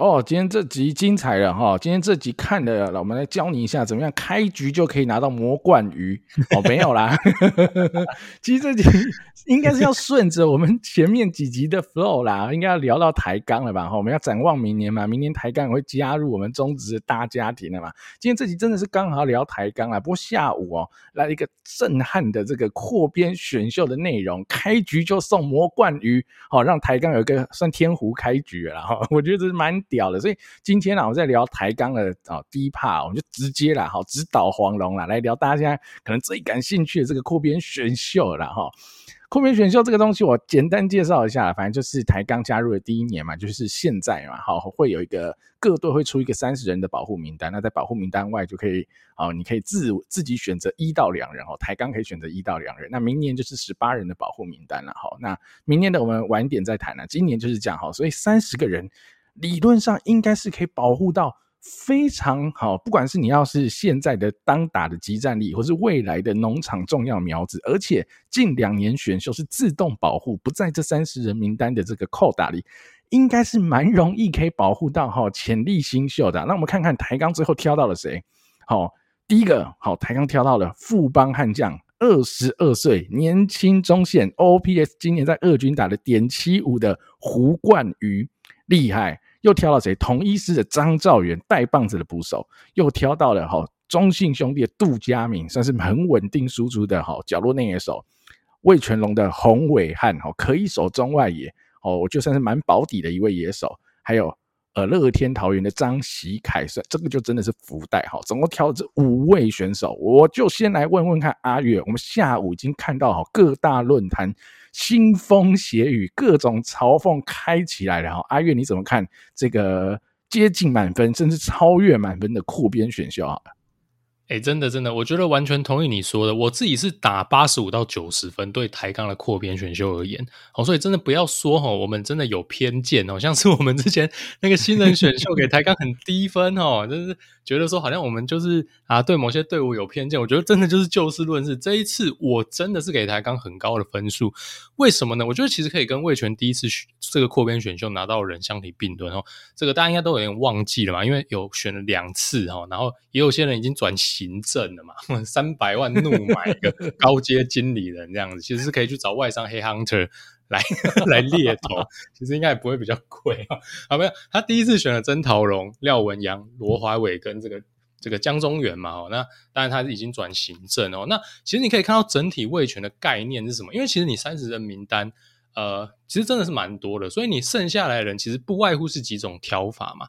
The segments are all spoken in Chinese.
哦，今天这集精彩了哈！今天这集看的，我们来教你一下怎么样开局就可以拿到魔冠鱼哦，没有啦。其实这集应该是要顺着我们前面几集的 flow 啦，应该要聊到台钢了吧？哈，我们要展望明年嘛，明年台钢会加入我们中职大家庭了嘛。今天这集真的是刚好聊台钢啊，不过下午哦来一个震撼的这个扩编选秀的内容，开局就送魔冠鱼，好让台钢有一个算天胡开局了哈。我觉得这是蛮。掉了，所以今天呢，我在聊台钢的啊第一趴我们就直接啦，好直捣黄龙啦，来聊大家现在可能最感兴趣的这个扩编选秀了哈。扩编选秀这个东西，我简单介绍一下，反正就是台钢加入的第一年嘛，就是现在嘛，好会有一个各队会出一个三十人的保护名单，那在保护名单外就可以，哦，你可以自自己选择一到两人哦，台钢可以选择一到两人，那明年就是十八人的保护名单了，好，那明年的我们晚点再谈了，今年就是这样哈，所以三十个人。理论上应该是可以保护到非常好，不管是你要是现在的当打的即战力，或是未来的农场重要苗子，而且近两年选秀是自动保护，不在这三十人名单的这个扣打里，应该是蛮容易可以保护到哈潜力新秀的。那我们看看台钢最后挑到了谁？好，第一个好，台钢挑到了富邦悍将，二十二岁年轻中线，OPS 今年在二军打了点七五的胡冠宇。厉害，又挑了谁？同一师的张兆元带棒子的捕手，又挑到了哈中信兄弟的杜佳明，算是很稳定输出的哈角落内野手。魏全龙的洪伟汉哈可以守中外野哦，我就算是蛮保底的一位野手。还有呃乐天桃园的张喜凯，算这个就真的是福袋哈。总共挑了这五位选手，我就先来问问看阿月，我们下午已经看到哈各大论坛。腥风血雨，各种嘲讽开起来了哈！阿月你怎么看这个接近满分，甚至超越满分的扩编选秀啊？哎、真的真的，我觉得完全同意你说的。我自己是打八十五到九十分，对台钢的扩编选秀而言，哦，所以真的不要说哈，我们真的有偏见哦，像是我们之前那个新人选秀给台钢很低分哦，就是觉得说好像我们就是啊对某些队伍有偏见。我觉得真的就是就事论事，这一次我真的是给台钢很高的分数。为什么呢？我觉得其实可以跟味全第一次这个扩编选秀拿到人相提并论哦。这个大家应该都有点忘记了嘛，因为有选了两次哈，然后也有些人已经转。行政了嘛，三百万怒买一个高阶经理人这样子，其实是可以去找外商黑 hunter 来 来猎头，其实应该也不会比较贵啊。好，没有，他第一次选了曾桃荣、廖文阳、罗华伟跟这个这个江中源嘛。哦，那当然他已经转行政哦。那其实你可以看到整体位权的概念是什么？因为其实你三十人名单，呃，其实真的是蛮多的，所以你剩下来的人其实不外乎是几种挑法嘛。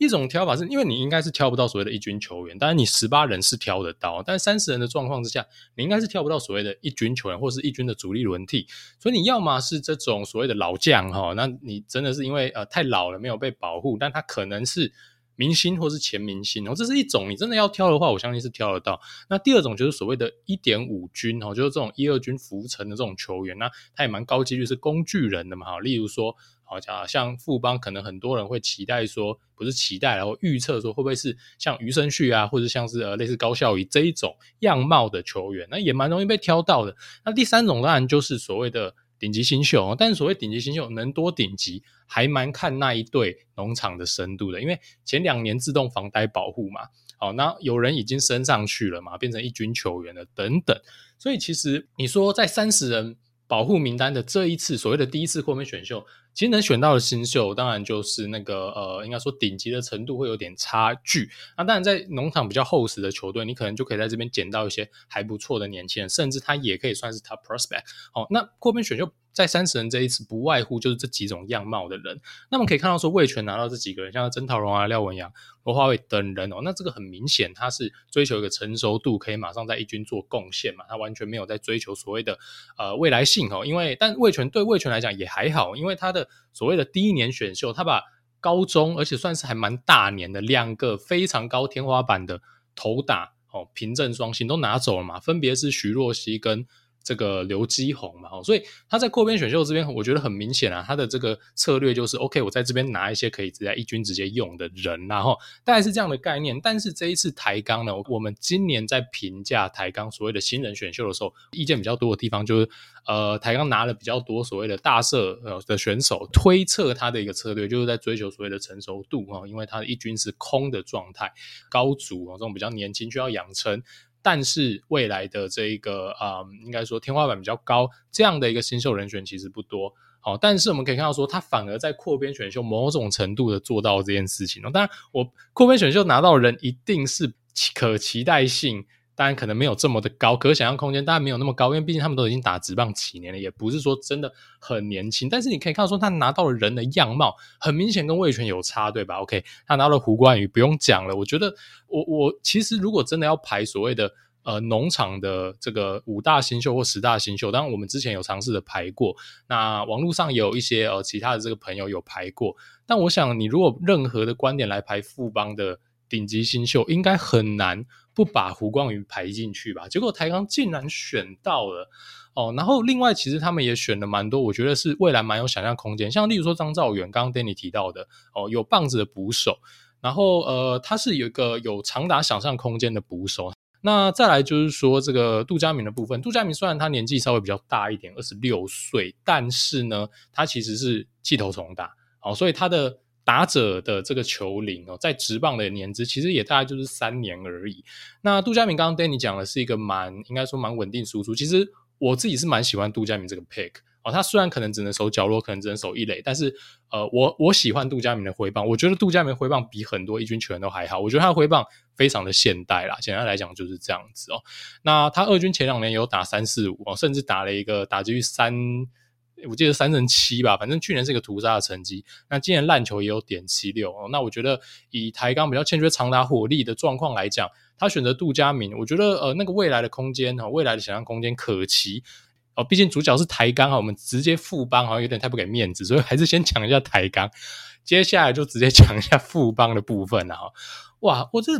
一种挑法是因为你应该是挑不到所谓的一军球员，当然你十八人是挑得到，但三十人的状况之下，你应该是挑不到所谓的一军球员或是一军的主力轮替，所以你要么是这种所谓的老将哈，那你真的是因为呃太老了没有被保护，但他可能是明星或是前明星哦，这是一种你真的要挑的话，我相信是挑得到。那第二种就是所谓的一点五军哦，就是这种一二军浮沉的这种球员，那他也蛮高几率是工具人的嘛哈，例如说。好像像富邦，可能很多人会期待说，不是期待，然后预测说会不会是像余生旭啊，或者像是呃类似高孝仪这一种样貌的球员，那也蛮容易被挑到的。那第三种当然就是所谓的顶级新秀，但是所谓顶级新秀能多顶级，还蛮看那一队农场的深度的，因为前两年自动防呆保护嘛，好，那有人已经升上去了嘛，变成一军球员了等等，所以其实你说在三十人保护名单的这一次所谓的第一次扩编选秀。其实能选到的新秀，当然就是那个呃，应该说顶级的程度会有点差距。那当然，在农场比较厚实的球队，你可能就可以在这边捡到一些还不错的年轻人，甚至他也可以算是 top prospect。好，那扩编选秀。在三十人这一次，不外乎就是这几种样貌的人。那么可以看到，说魏权拿到这几个人，像曾陶荣啊、廖文洋、罗华伟等人哦，那这个很明显，他是追求一个成熟度，可以马上在一军做贡献嘛。他完全没有在追求所谓的呃未来性哦。因为但魏权对魏权来讲也还好，因为他的所谓的第一年选秀，他把高中而且算是还蛮大年的两个非常高天花板的投打哦，平镇双星都拿走了嘛，分别是徐若曦跟。这个刘基宏嘛，所以他在扩编选秀这边，我觉得很明显啊，他的这个策略就是 OK，我在这边拿一些可以直接一军直接用的人，然后大概是这样的概念。但是这一次台钢呢，我们今年在评价台钢所谓的新人选秀的时候，意见比较多的地方就是，呃，台钢拿了比较多所谓的大社呃的选手，推测他的一个策略就是在追求所谓的成熟度啊，因为他的一军是空的状态，高足啊这种比较年轻需要养成。但是未来的这一个啊、应该说天花板比较高，这样的一个新秀人选其实不多。好，但是我们可以看到说，他反而在扩编选秀某种程度的做到这件事情。当然，我扩编选秀拿到人一定是可期待性。当然可能没有这么的高，可想象空间当然没有那么高，因为毕竟他们都已经打职棒几年了，也不是说真的很年轻。但是你可以看到说，他拿到了人的样貌，很明显跟味全有差，对吧？OK，他拿到了胡冠宇，不用讲了。我觉得我我其实如果真的要排所谓的呃农场的这个五大新秀或十大新秀，当然我们之前有尝试的排过，那网络上也有一些呃其他的这个朋友有排过。但我想你如果任何的观点来排富邦的顶级新秀，应该很难。不把胡光宇排进去吧，结果台钢竟然选到了哦。然后另外，其实他们也选了蛮多，我觉得是未来蛮有想象空间。像例如说张兆远，刚刚 Danny 提到的哦，有棒子的捕手，然后呃，他是有一个有长达想象空间的捕手。那再来就是说这个杜佳明的部分，杜佳明虽然他年纪稍微比较大一点，二十六岁，但是呢，他其实是气头重大哦，所以他的。打者的这个球龄哦，在职棒的年资其实也大概就是三年而已。那杜佳明刚刚 Danny 讲的是一个蛮应该说蛮稳定输出。其实我自己是蛮喜欢杜佳明这个 pick 哦，他虽然可能只能守角落，可能只能守一垒，但是呃，我我喜欢杜佳明的挥棒。我觉得杜佳明挥棒比很多一军球员都还好。我觉得他的挥棒非常的现代啦，简单来讲就是这样子哦。那他二军前两年有打三四五哦，甚至打了一个打击率三。我记得三成七吧，反正去年是一个屠杀的成绩。那今年烂球也有点七六哦。那我觉得以台钢比较欠缺长打火力的状况来讲，他选择杜佳明，我觉得呃那个未来的空间哈，未来的想象空间可期哦。毕竟主角是台钢哈，我们直接富邦好像有点太不给面子，所以还是先讲一下台钢。接下来就直接讲一下富邦的部分了哈。哇，我这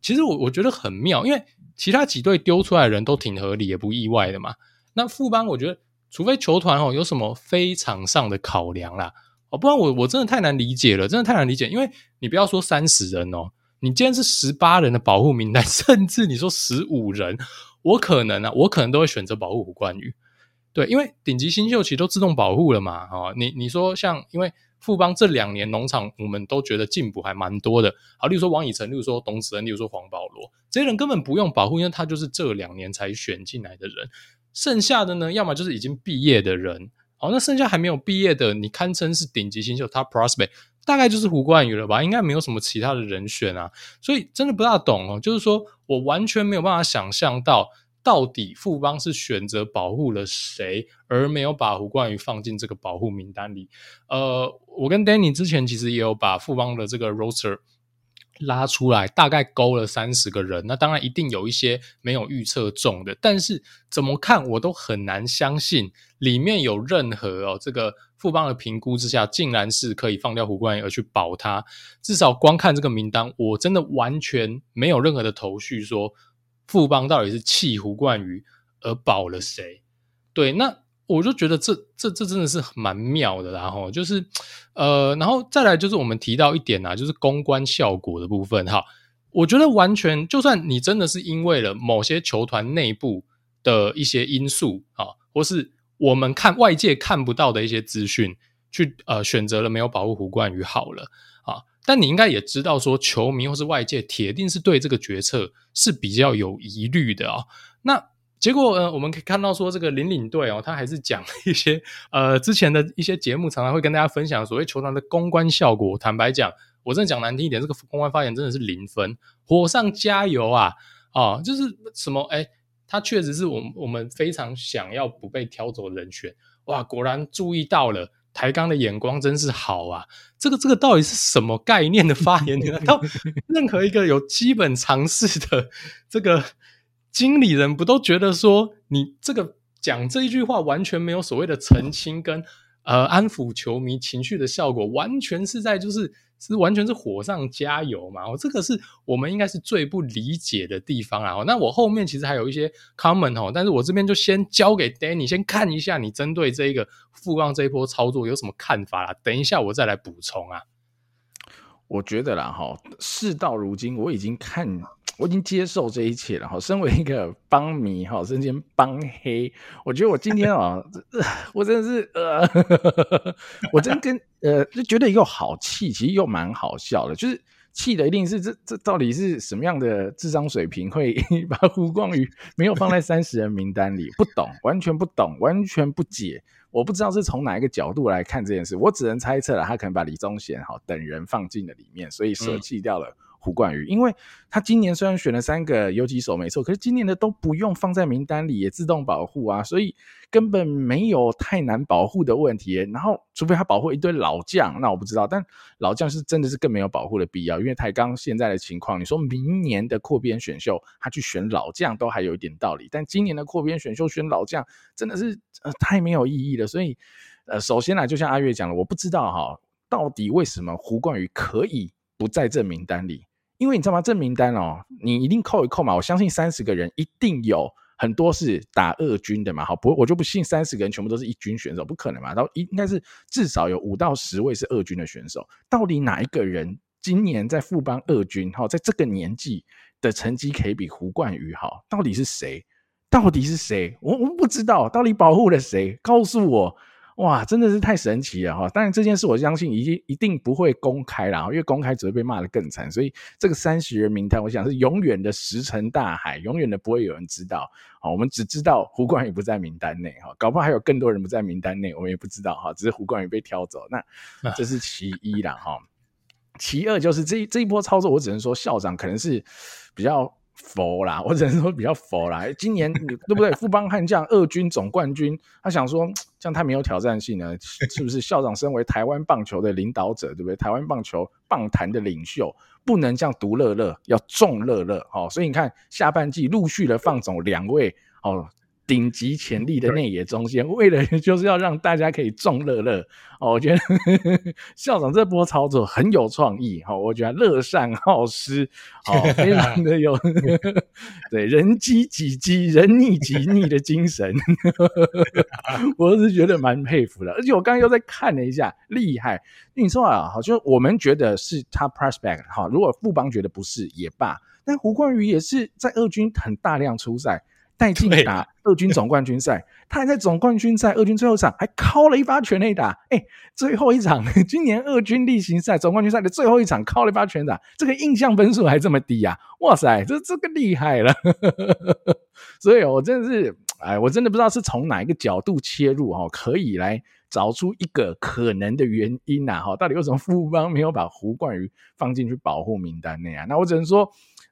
其实我我觉得很妙，因为其他几队丢出来的人都挺合理，也不意外的嘛。那富邦我觉得。除非球团哦有什么非常上的考量啦，哦，不然我我真的太难理解了，真的太难理解。因为你不要说三十人哦，你今天是十八人的保护名单，甚至你说十五人，我可能啊，我可能都会选择保护胡冠宇。对，因为顶级新秀其实都自动保护了嘛，哦，你你说像因为富邦这两年农场，我们都觉得进补还蛮多的，好，例如说王以诚，例如说董子恩，例如说黄保罗，这些人根本不用保护，因为他就是这两年才选进来的人。剩下的呢，要么就是已经毕业的人，好，那剩下还没有毕业的，你堪称是顶级新秀，Top Prospect，大概就是胡冠宇了吧？应该没有什么其他的人选啊，所以真的不大懂哦。就是说我完全没有办法想象到，到底富邦是选择保护了谁，而没有把胡冠宇放进这个保护名单里。呃，我跟 Danny 之前其实也有把富邦的这个 roster。拉出来大概勾了三十个人，那当然一定有一些没有预测中的，但是怎么看我都很难相信里面有任何哦这个富邦的评估之下，竟然是可以放掉胡冠宇而去保他。至少光看这个名单，我真的完全没有任何的头绪，说富邦到底是弃胡冠宇而保了谁？对，那。我就觉得这这这真的是蛮妙的，然后就是，呃，然后再来就是我们提到一点啊，就是公关效果的部分哈。我觉得完全就算你真的是因为了某些球团内部的一些因素啊，或是我们看外界看不到的一些资讯，去呃选择了没有保护胡冠宇好了啊，但你应该也知道说，球迷或是外界铁定是对这个决策是比较有疑虑的啊，那。结果，呃，我们可以看到说，这个领领队哦，他还是讲一些 呃之前的一些节目，常常会跟大家分享所谓球团的公关效果。坦白讲，我真的讲难听一点，这个公关发言真的是零分，火上加油啊！啊，就是什么，哎，他确实是我们我们非常想要不被挑走的人选。哇，果然注意到了，抬杠的眼光真是好啊！这个 这个到底是什么概念的发言？难道任何一个有基本常识的这个？经理人不都觉得说你这个讲这一句话完全没有所谓的澄清跟呃安抚球迷情绪的效果，完全是在就是是完全是火上加油嘛。哦，这个是我们应该是最不理解的地方啊。那我后面其实还有一些 comment 哦，但是我这边就先交给 Danny 先看一下，你针对这个富邦这一波操作有什么看法啦？等一下我再来补充啊。我觉得啦，哈，事到如今，我已经看，我已经接受这一切了，哈。身为一个帮迷，哈，身兼帮黑，我觉得我今天 啊，我真的是，呃，我真跟，呃，就觉得又好气，其实又蛮好笑的，就是气的一定是这这到底是什么样的智商水平，会 把胡光宇没有放在三十人名单里？不懂，完全不懂，完全不解。我不知道是从哪一个角度来看这件事，我只能猜测了，他可能把李宗贤哈等人放进了里面，所以舍弃掉了。胡冠宇，因为他今年虽然选了三个游击手没错，可是今年的都不用放在名单里，也自动保护啊，所以根本没有太难保护的问题。然后，除非他保护一堆老将，那我不知道。但老将是真的是更没有保护的必要，因为台钢现在的情况，你说明年的扩编选秀他去选老将都还有一点道理，但今年的扩编选秀选老将真的是呃太没有意义了。所以呃，首先呢，就像阿月讲的，我不知道哈，到底为什么胡冠宇可以不在这名单里。因为你知道吗？这名单哦，你一定扣一扣嘛。我相信三十个人一定有很多是打二军的嘛。好，不，我就不信三十个人全部都是一军选手，不可能嘛。然后应该是至少有五到十位是二军的选手。到底哪一个人今年在富邦二军？哈，在这个年纪的成绩可以比胡冠宇好？到底是谁？到底是谁？我我不知道，到底保护了谁？告诉我。哇，真的是太神奇了哈！当然这件事我相信一定一定不会公开啦，因为公开只会被骂得更惨。所以这个三十人名单，我想是永远的石沉大海，永远的不会有人知道。好，我们只知道胡冠宇不在名单内哈，搞不好还有更多人不在名单内，我们也不知道哈。只是胡冠宇被挑走，那这是其一啦哈。其二就是这这一波操作，我只能说校长可能是比较。佛啦，我只能说比较佛啦。今年对不对？富邦悍将二军总冠军，他想说这样太没有挑战性了，是不是？校长身为台湾棒球的领导者，对不对？台湾棒球棒坛的领袖，不能这样独乐乐，要众乐乐。哦，所以你看下半季陆续的放走两位哦。顶级潜力的内野中线，为了 就是要让大家可以众乐乐哦。我觉得呵 呵校长这波操作很有创意哈，我觉得乐善好施哦，非常的有 对人机己机人逆己逆的精神，我是觉得蛮佩服的。而且我刚刚又在看了一下，厉害。你说啊，好像我们觉得是 top prospect 哈，如果富邦觉得不是也罢，但胡冠宇也是在二军很大量出赛。带进打二军总冠军赛，他还在总冠军赛二军最后一场还敲了一发全垒打，哎、欸，最后一场 今年二军例行赛总冠军赛的最后一场敲了一发全打，这个印象分数还这么低啊！哇塞，这这个厉害了，所以我真的是，哎，我真的不知道是从哪一个角度切入哈，可以来找出一个可能的原因呐哈，到底为什么富邦没有把胡冠宇放进去保护名单内啊？那我只能说。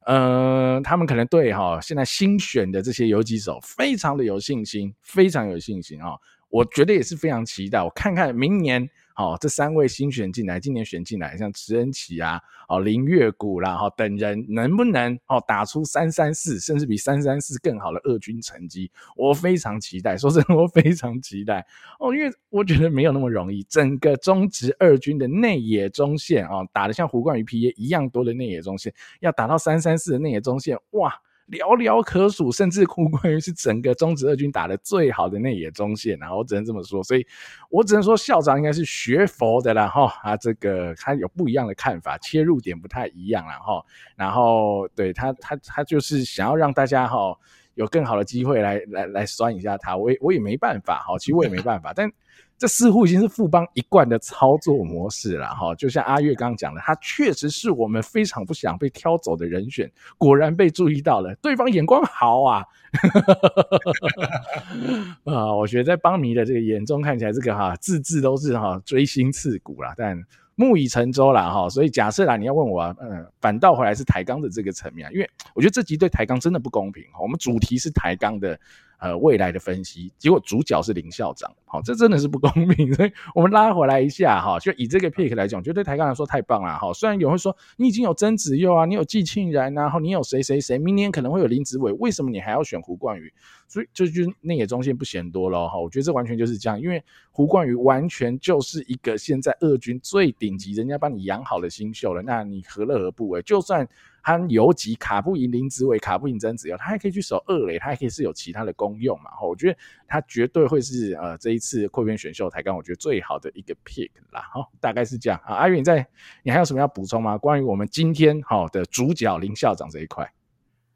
嗯，他们可能对哈现在新选的这些游击手非常的有信心，非常有信心啊！我觉得也是非常期待，我看看明年。好，这三位新选进来，今年选进来，像池恩齐啊，哦林月谷啦，哈等人能不能哦打出三三四，甚至比三三四更好的二军成绩？我非常期待，说真的，我非常期待哦，因为我觉得没有那么容易，整个中职二军的内野中线啊，打得像胡冠宇 P A 一样多的内野中线，要打到三三四的内野中线，哇！寥寥可数，甚至胡冠宇是整个中职二军打得最好的内野中线，然后我只能这么说，所以我只能说校长应该是学佛的啦哈，啊这个他有不一样的看法，切入点不太一样了哈，然后对他他他就是想要让大家哈有更好的机会来来来酸一下他，我也我也没办法哈，其实我也没办法，但。这似乎已经是富邦一贯的操作模式了哈，就像阿月刚刚讲的，他确实是我们非常不想被挑走的人选，果然被注意到了，对方眼光好啊，啊，我觉得在邦迷的这个眼中看起来，这个哈字字都是哈锥心刺骨啦，但木已成舟了哈，所以假设啦，你要问我，嗯，反倒回来是台钢的这个层面，因为我觉得这集对台钢真的不公平哈，我们主题是台钢的。呃未来的分析，结果主角是林校长，好，这真的是不公平。所以我们拉回来一下哈，就以这个 pick 来讲，我觉得对台钢来说太棒了哈。虽然有人会说你已经有曾子佑啊，你有季庆然，然后你有谁谁谁，明年可能会有林子伟，为什么你还要选胡冠宇？所以就就内野中线不嫌多了哈。我觉得这完全就是这样，因为胡冠宇完全就是一个现在二军最顶级，人家帮你养好的新秀了，那你何乐而不为？就算。他游击卡不赢林子伟，卡不赢曾子佑，他还可以去守二垒，他还可以是有其他的功用嘛？哈，我觉得他绝对会是呃这一次扩编选秀台钢，我觉得最好的一个 pick 啦。好，大概是这样啊。阿云在，你还有什么要补充吗？关于我们今天好的主角林校长这一块？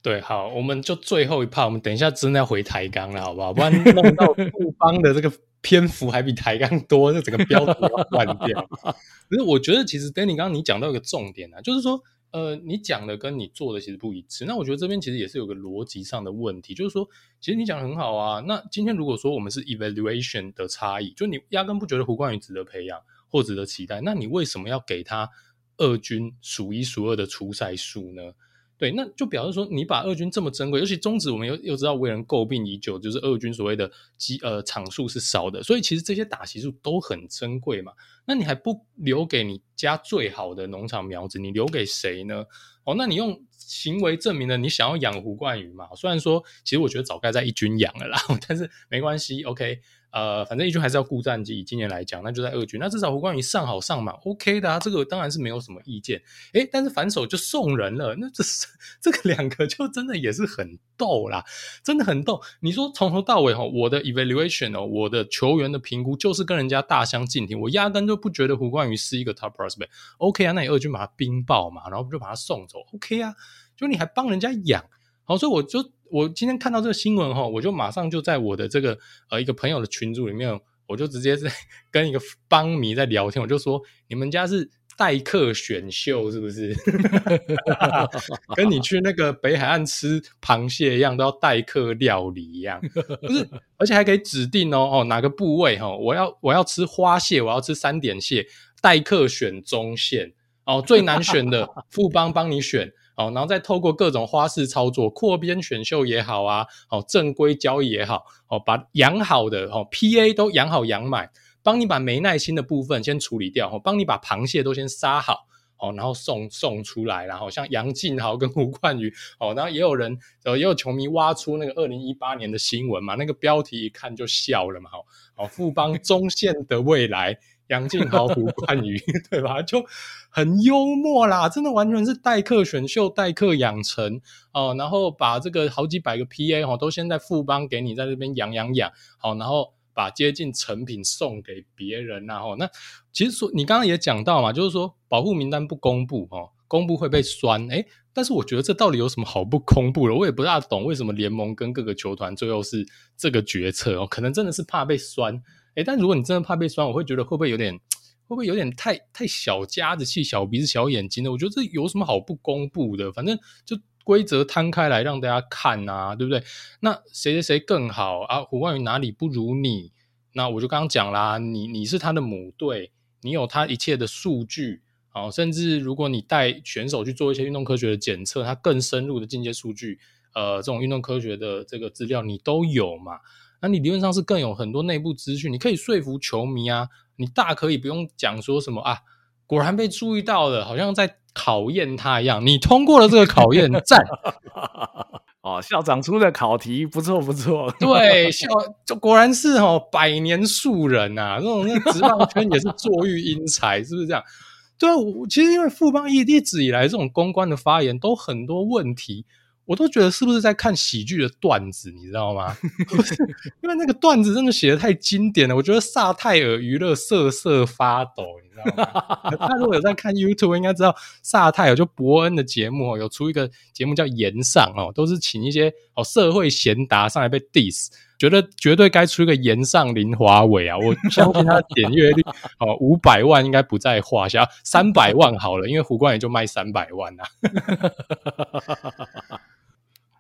对，好，我们就最后一 part，我们等一下真的要回台钢了，好不好？不然弄到富邦的这个篇幅还比台钢多，这整个标题要换掉。可是我觉得，其实 Danny 刚刚你讲到一个重点啊，就是说。呃，你讲的跟你做的其实不一致。那我觉得这边其实也是有个逻辑上的问题，就是说，其实你讲的很好啊。那今天如果说我们是 evaluation 的差异，就你压根不觉得胡冠宇值得培养或值得期待，那你为什么要给他二军数一数二的出赛数呢？对，那就表示说，你把二军这么珍贵，尤其中职，我们又又知道为人诟病已久，就是二军所谓的机呃场数是少的，所以其实这些打席数都很珍贵嘛。那你还不留给你家最好的农场苗子，你留给谁呢？哦，那你用行为证明了你想要养胡冠宇嘛？虽然说，其实我觉得早该在一军养了啦，但是没关系，OK。呃，反正一军还是要顾战绩。以今年来讲，那就在二军。那至少胡冠宇上好上满，OK 的啊。这个当然是没有什么意见。诶，但是反手就送人了，那这 这个两个就真的也是很逗啦，真的很逗。你说从头到尾哈，我的 evaluation 哦，我的球员的评估就是跟人家大相径庭。我压根就不觉得胡冠宇是一个 top prospect。OK 啊，那你二军把他冰爆嘛，然后不就把他送走，OK 啊。就你还帮人家养，好，所以我就。我今天看到这个新闻哈，我就马上就在我的这个呃一个朋友的群组里面，我就直接在跟一个帮迷在聊天，我就说，你们家是代客选秀是不是？跟你去那个北海岸吃螃蟹一样，都要代客料理一样，不是？而且还可以指定哦哦哪个部位哈，我要我要吃花蟹，我要吃三点蟹，代客选中线哦，最难选的富邦帮你选。好，然后再透过各种花式操作，扩编选秀也好啊，好正规交易也好，好把养好的哦 PA 都养好养满，帮你把没耐心的部分先处理掉，帮你把螃蟹都先杀好，好，然后送送出来，然后像杨敬豪跟胡冠宇，哦，然后也有人呃也有球迷挖出那个二零一八年的新闻嘛，那个标题一看就笑了嘛，好，好富邦 中线的未来。杨敬豪、胡冠宇，对吧？就很幽默啦，真的完全是代客选秀、代客养成哦。然后把这个好几百个 PA 哦，都先在富邦给你在这边养养养，好，然后把接近成品送给别人，然后那其实说你刚刚也讲到嘛，就是说保护名单不公布哦，公布会被酸诶。但是我觉得这到底有什么好不公布的？我也不大懂为什么联盟跟各个球团最后是这个决策哦，可能真的是怕被酸。诶，但如果你真的怕被酸，我会觉得会不会有点，会不会有点太太小家子气、小鼻子、小眼睛的？我觉得这有什么好不公布的？反正就规则摊开来让大家看啊，对不对？那谁谁谁更好啊？胡冠宇哪里不如你？那我就刚刚讲啦，你你是他的母队，你有他一切的数据，好，甚至如果你带选手去做一些运动科学的检测，他更深入的进阶数据，呃，这种运动科学的这个资料你都有嘛？那你理论上是更有很多内部资讯，你可以说服球迷啊，你大可以不用讲说什么啊，果然被注意到了，好像在考验他一样，你通过了这个考验，赞 哦，校长出的考题不错不错，对，校就果然是哦，百年树人啊，这种那职棒圈也是坐育英才，是不是这样？对啊，我其实因为富邦一一直以来这种公关的发言都很多问题。我都觉得是不是在看喜剧的段子，你知道吗？因为那个段子真的写得太经典了，我觉得萨泰尔娱乐瑟瑟发抖，你知道吗？他如果有在看 YouTube，应该知道萨泰尔就伯恩的节目哦，有出一个节目叫《炎上》哦，都是请一些哦社会贤达上来被 diss，觉得绝对该出一个炎上林华伟啊！我相信他的点阅率哦五百万应该不在话下，三百万好了，因为胡冠宇就卖三百万啊。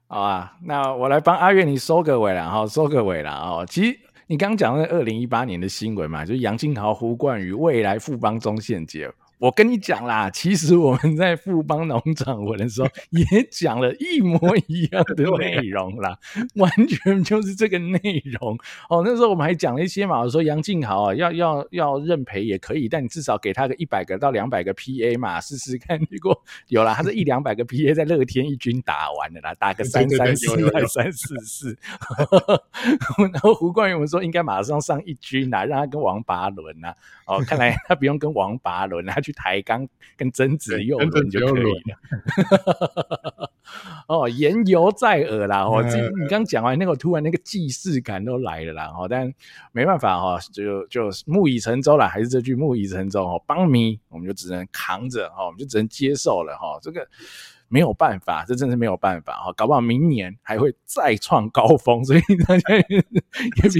好啊，那我来帮阿月你收个尾了哈，收个尾了哦。其实你刚刚讲的二零一八年的新闻嘛，就是杨金豪、胡冠宇未来富邦中线节，我跟你讲啦，其实我们在富邦农场文的时候也讲了一模一样的内容啦，完全就是这个内容哦。那时候我们还讲了一些嘛，我说杨敬豪啊，要要要认赔也可以，但你至少给他个一百个到两百个 PA 嘛，试试看。如果有了，他这一两百个 PA 在乐天一军打完了啦，打个三三四三四四，然后胡冠宇我们说应该马上上一军啦，让他跟王拔伦呐。哦，看来他不用跟王拔伦，他去抬杠跟曾子佑伦就可以了。哦，言犹在耳啦。哦，这你刚讲完那个，突然那个既视感都来了啦。哦，但没办法哈，就就木已成舟了，还是这句木已成舟。哦，帮迷我们就只能扛着，哈，我们就只能接受了。哈，这个。没有办法，这真是没有办法哈，搞不好明年还会再创高峰，所以大家也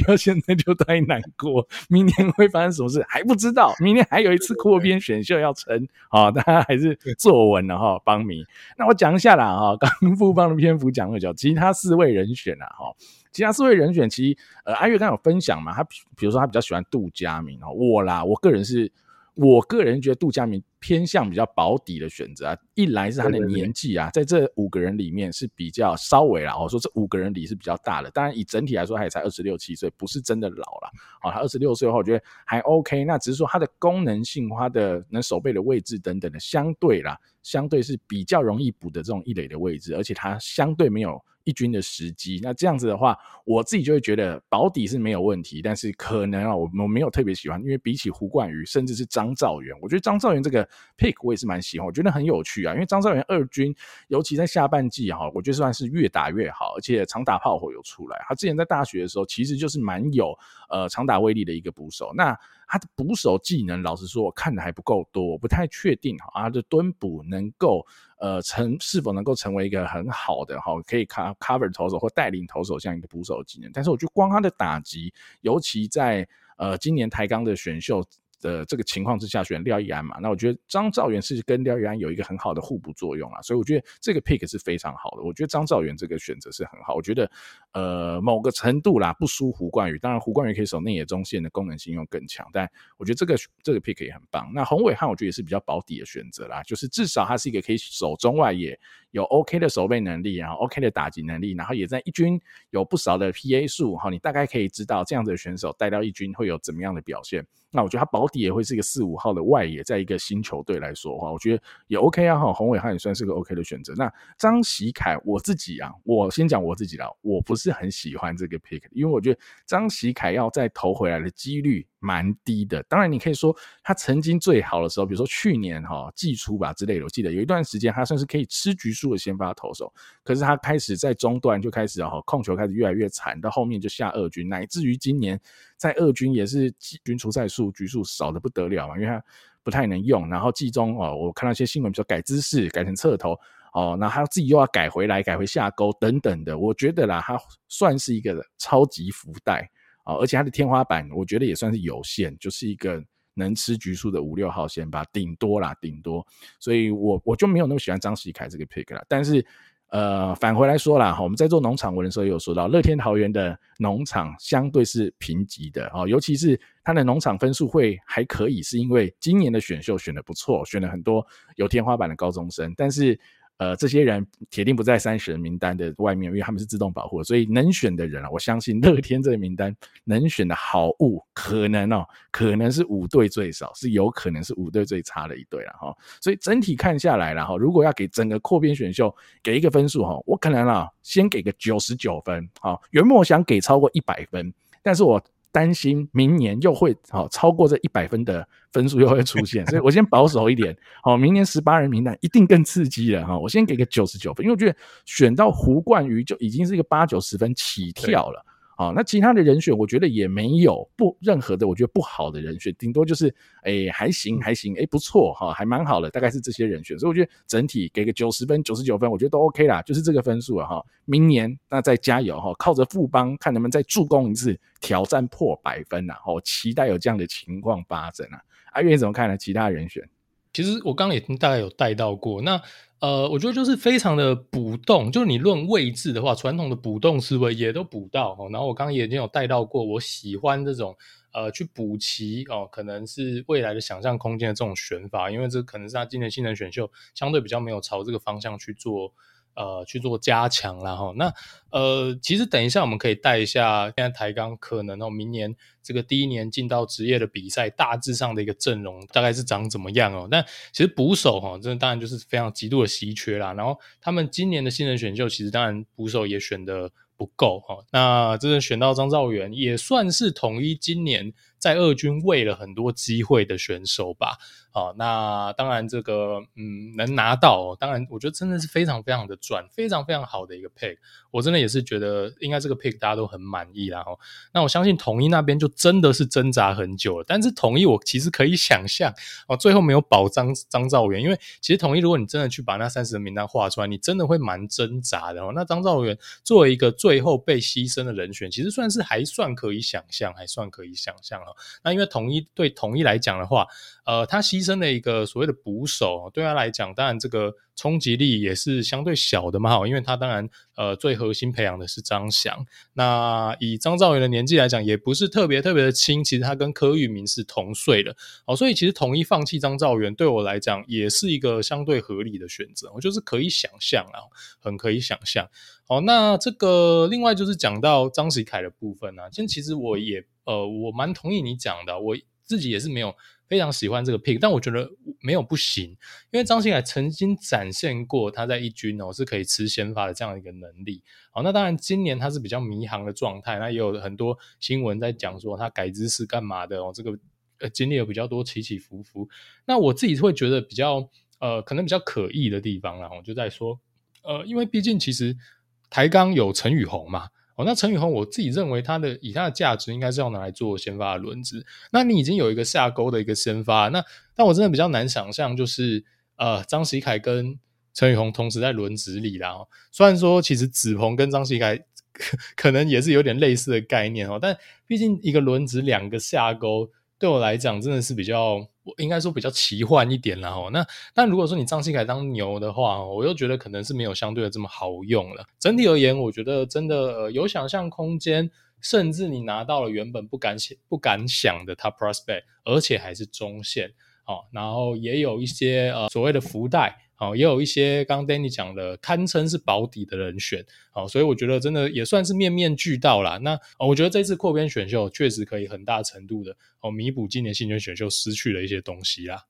不要现在就太难过。明年会发生什么事还不知道，明年还有一次扩编选秀要撑，好，大家还是坐稳了哈，邦迷。那我讲一下啦哈，刚富邦的篇幅讲了讲，其他四位人选啦哈，其他四位人选其实呃阿月刚有分享嘛，他比如说他比较喜欢杜佳明哦，我啦，我个人是。我个人觉得杜佳明偏向比较保底的选择啊，一来是他的年纪啊，在这五个人里面是比较稍微啦，我说这五个人里是比较大的，当然以整体来说他也才二十六七岁，不是真的老了。哦，他二十六岁的话，我觉得还 OK。那只是说他的功能性、他的能守备的位置等等的，相对啦，相对是比较容易补的这种一垒的位置，而且他相对没有。一军的时机，那这样子的话，我自己就会觉得保底是没有问题，但是可能啊，我我没有特别喜欢，因为比起胡冠宇，甚至是张兆元，我觉得张兆元这个 pick 我也是蛮喜欢，我觉得很有趣啊，因为张兆元二军，尤其在下半季哈，我觉得算是越打越好，而且长打炮火有出来。他之前在大学的时候，其实就是蛮有呃长打威力的一个捕手。那他的捕手技能，老实说，我看的还不够多，我不太确定哈，他的蹲捕能够。呃，成是否能够成为一个很好的哈，可以 cover 投手或带领投手这样一个捕手技能？但是我觉得光他的打击，尤其在呃今年台钢的选秀。的这个情况之下选廖亦安嘛，那我觉得张兆元是跟廖亦安有一个很好的互补作用啊，所以我觉得这个 pick 是非常好的。我觉得张兆元这个选择是很好，我觉得呃某个程度啦不输胡冠宇，当然胡冠宇可以守内野中线的功能性又更强，但我觉得这个这个 pick 也很棒。那洪伟汉我觉得也是比较保底的选择啦，就是至少他是一个可以守中外野，有 OK 的守备能力，然后 OK 的打击能力，然后也在一军有不少的 PA 数哈，你大概可以知道这样子的选手带到一军会有怎么样的表现。那我觉得他保底也会是一个四五号的外野，在一个新球队来说的话，我觉得也 OK 啊哈。洪伟汉也算是个 OK 的选择。那张喜凯，我自己啊，我先讲我自己啦，我不是很喜欢这个 pick，因为我觉得张喜凯要再投回来的几率蛮低的。当然，你可以说他曾经最好的时候，比如说去年哈季初吧之类的，我记得有一段时间他算是可以吃局数的先发投手。可是他开始在中段就开始哈控球开始越来越惨，到后面就下二军，乃至于今年在二军也是季军出赛数局数少得不得了嘛，因为他不太能用。然后季中哦，我看到一些新闻，比如说改姿势改成侧投哦，那他自己又要改回来改回下钩等等的，我觉得啦，他算是一个超级福袋。啊，而且它的天花板，我觉得也算是有限，就是一个能吃局数的五六号线吧，顶多啦，顶多。所以我我就没有那么喜欢张喜凯这个 pick 啦。但是，呃，返回来说啦，我们在做农场文的时候也有说到，乐天桃园的农场相对是评级的啊，尤其是它的农场分数会还可以，是因为今年的选秀选得不错，选了很多有天花板的高中生，但是。呃，这些人铁定不在三十人名单的外面，因为他们是自动保护，所以能选的人啊，我相信乐天这个名单能选的好物，可能哦，可能是五队最少，是有可能是五队最差的一队了哈。所以整体看下来了哈，如果要给整个扩编选秀给一个分数哈，我可能啊先给个九十九分，好，原本我想给超过一百分，但是我。担心明年又会好超过这一百分的分数又会出现，所以我先保守一点。好，明年十八人名单一定更刺激了哈。我先给个九十九分，因为我觉得选到胡冠宇就已经是一个八九十分起跳了。好，那其他的人选，我觉得也没有不任何的，我觉得不好的人选，顶多就是哎、还行还行，哎、不错哈，还蛮好的，大概是这些人选，所以我觉得整体给个九十分、九十九分，我觉得都 OK 啦，就是这个分数了哈。明年那再加油哈，靠着富邦看能不能再助攻一次，挑战破百分呐，我期待有这样的情况发生啊。阿月怎么看呢？其他人选？其实我刚刚也大概有带到过。那呃，我觉得就是非常的补洞，就是你论位置的话，传统的补洞思维也都补到哦。然后我刚刚也已经有带到过，我喜欢这种呃去补齐哦，可能是未来的想象空间的这种选法，因为这可能是他今年新人选秀相对比较没有朝这个方向去做。呃，去做加强然后那呃，其实等一下我们可以带一下，现在台钢可能哦，明年这个第一年进到职业的比赛，大致上的一个阵容大概是长怎么样哦？但其实捕手哈，真的当然就是非常极度的稀缺啦。然后他们今年的新人选秀，其实当然捕手也选的不够哈。那真的选到张兆元，也算是统一今年在二军喂了很多机会的选手吧。好，那当然这个嗯能拿到，当然我觉得真的是非常非常的赚，非常非常好的一个 pick，我真的也是觉得应该这个 pick 大家都很满意啦。齁，那我相信统一那边就真的是挣扎很久了，但是统一我其实可以想象哦，最后没有保张张兆元，因为其实统一如果你真的去把那三十人名单画出来，你真的会蛮挣扎的哦。那张兆元作为一个最后被牺牲的人选，其实算是还算可以想象，还算可以想象哦。那因为统一对统一来讲的话，呃，他牺牲了一个所谓的捕手，对他来讲，当然这个冲击力也是相对小的嘛，因为他当然呃最核心培养的是张翔，那以张兆元的年纪来讲，也不是特别特别的轻，其实他跟柯玉明是同岁的，哦，所以其实统一放弃张兆元，对我来讲也是一个相对合理的选择，我就是可以想象啊，很可以想象。好，那这个另外就是讲到张喜凯的部分啊，其实其实我也呃我蛮同意你讲的，我自己也是没有。非常喜欢这个 pick，但我觉得没有不行，因为张喜凯曾经展现过他在一军哦是可以吃先发的这样一个能力。好，那当然今年他是比较迷航的状态，那也有很多新闻在讲说他改姿势干嘛的哦，这个呃经历了比较多起起伏伏。那我自己会觉得比较呃可能比较可疑的地方，然后就在说呃，因为毕竟其实台钢有陈宇宏嘛。哦，那陈宇宏，我自己认为他的以他的价值，应该是要拿来做先发的轮子。那你已经有一个下钩的一个先发，那但我真的比较难想象，就是呃张喜凯跟陈宇宏同时在轮子里啦。虽然说其实子鹏跟张喜凯 可能也是有点类似的概念哦，但毕竟一个轮子两个下钩。对我来讲，真的是比较，应该说比较奇幻一点啦。哦，那但如果说你张喜凯当牛的话，我又觉得可能是没有相对的这么好用了。整体而言，我觉得真的，呃，有想象空间，甚至你拿到了原本不敢想、不敢想的 top prospect，而且还是中线，哦，然后也有一些呃所谓的福袋。好，也有一些刚刚 Danny 讲的堪称是保底的人选，好，所以我觉得真的也算是面面俱到啦。那我觉得这次扩编选秀确实可以很大程度的哦弥补今年新人选秀失去的一些东西啦。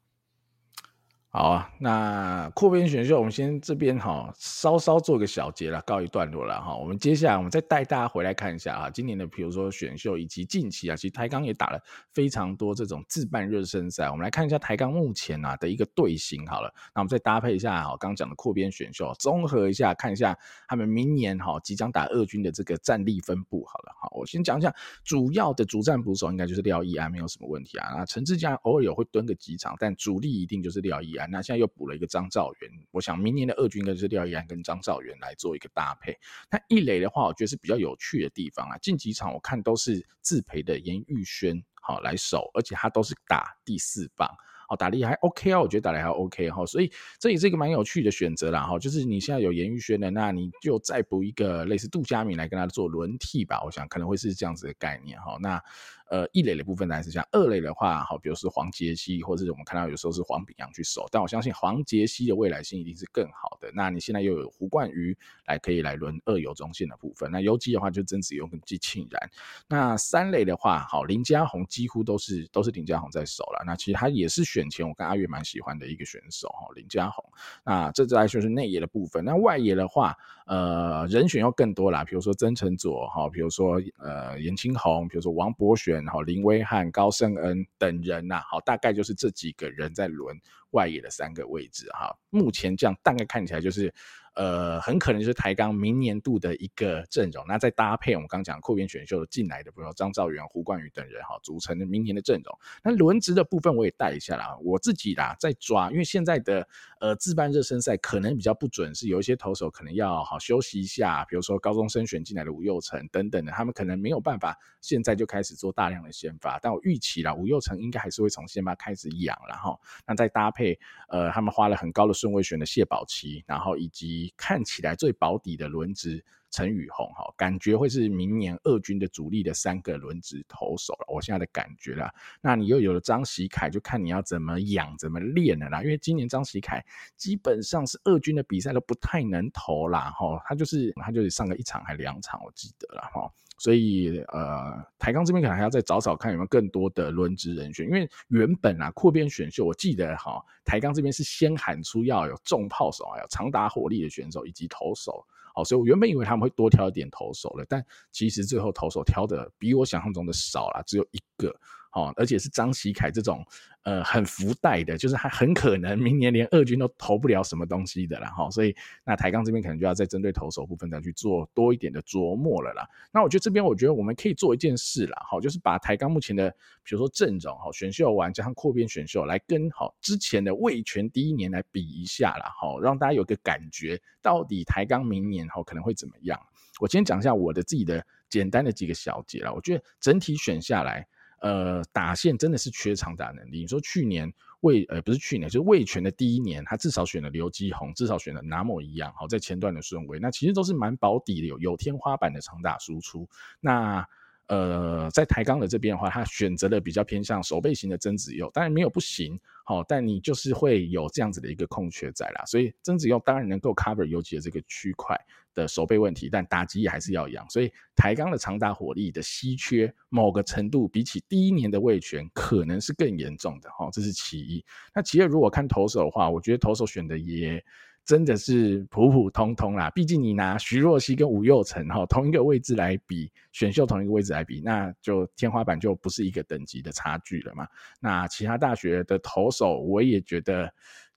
好啊，那扩编选秀，我们先这边哈，稍稍做个小结了，告一段落了哈。我们接下来，我们再带大家回来看一下啊，今年的比如说选秀以及近期啊，其实台钢也打了非常多这种自办热身赛。我们来看一下台钢目前啊的一个队形好了，那我们再搭配一下哈，刚讲的扩编选秀，综合一下看一下他们明年哈即将打二军的这个战力分布好了。好，我先讲一下主要的主战捕手，应该就是廖奕安，没有什么问题啊。那陈志佳偶尔有会蹲个几场，但主力一定就是廖奕安。那现在又补了一个张兆元，我想明年的二军应该是廖一安跟张兆元来做一个搭配。那一垒的话，我觉得是比较有趣的地方啊。近几场我看都是自培的严玉轩好来守，而且他都是打第四棒，好打力还 OK 啊，我觉得打力还 OK 哈，所以这也是一个蛮有趣的选择啦哈。就是你现在有严玉轩的，那你就再补一个类似杜佳敏来跟他做轮替吧，我想可能会是这样子的概念哈。那。呃，一类的部分还是像，二类的话，好，比如是黄杰希，或者是我们看到有时候是黄炳阳去守，但我相信黄杰希的未来性一定是更好的。那你现在又有胡冠宇来可以来轮二游中线的部分，那游击的话就曾子勇跟季庆然。那三类的话，好，林家宏几乎都是都是林家宏在守了。那其实他也是选前我跟阿月蛮喜欢的一个选手哈，林家宏。那这再来就是内野的部分，那外野的话，呃，人选要更多啦，比如说曾承佐哈，比如说呃颜清红，比如说王博选。然后林威汉、高胜恩等人呐、啊，好，大概就是这几个人在轮外野的三个位置哈。目前这样大概看起来就是，呃，很可能就是台钢明年度的一个阵容。那再搭配我们刚讲扩编选秀进来的，比如说张兆元、胡冠宇等人哈，组成的明年的阵容。那轮值的部分我也带一下啦，我自己啦在抓，因为现在的呃自办热身赛可能比较不准，是有一些投手可能要好休息一下，比如说高中生选进来的吴又成等等的，他们可能没有办法现在就开始做大量的先发。但我预期啦，吴又成应该还是会从先发开始养，然后那再搭配呃他们花了很高的顺位选的谢宝琪，然后以及看起来最保底的轮值陈宇宏哈，感觉会是明年二军的主力的三个轮值投手了。我现在的感觉啦，那你又有了张喜凯，就看你要怎么养、怎么练了啦。因为今年张喜凯基本上是二军的比赛都不太能投啦，哈，他就是他就是上个一场还两场，我记得了哈。所以呃，台钢这边可能还要再找找看有没有更多的轮值人选，因为原本啊扩编选秀，我记得哈，台钢这边是先喊出要有重炮手，还有长打火力的选手以及投手，好，所以我原本以为他们会多挑一点投手了，但其实最后投手挑的比我想象中的少了，只有一个。哦，而且是张喜凯这种，呃，很福袋的，就是他很可能明年连二军都投不了什么东西的啦。哈，所以那台钢这边可能就要再针对投手部分再去做多一点的琢磨了啦。那我觉得这边我觉得我们可以做一件事啦，好，就是把台钢目前的，比如说阵容，哈，选秀完加上扩编选秀来跟好之前的味全第一年来比一下啦，哈，让大家有个感觉，到底台钢明年好可能会怎么样？我先讲一下我的自己的简单的几个小节啦，我觉得整体选下来。呃，打线真的是缺长打能力。你说去年魏呃不是去年，就是卫权的第一年，他至少选了刘基宏，至少选了拿莫一样，好在前段的顺位，那其实都是蛮保底的，有有天花板的长打输出。那呃，在台钢的这边的话，他选择了比较偏向守备型的曾子佑，当然没有不行，好，但你就是会有这样子的一个空缺在啦，所以曾子佑当然能够 cover 尤其的这个区块的守备问题，但打击也还是要养，所以台钢的长打火力的稀缺，某个程度比起第一年的味全可能是更严重的哈，这是其一。那其二，如果看投手的话，我觉得投手选的也。真的是普普通通啦，毕竟你拿徐若曦跟吴又成哈同一个位置来比，选秀同一个位置来比，那就天花板就不是一个等级的差距了嘛。那其他大学的投手，我也觉得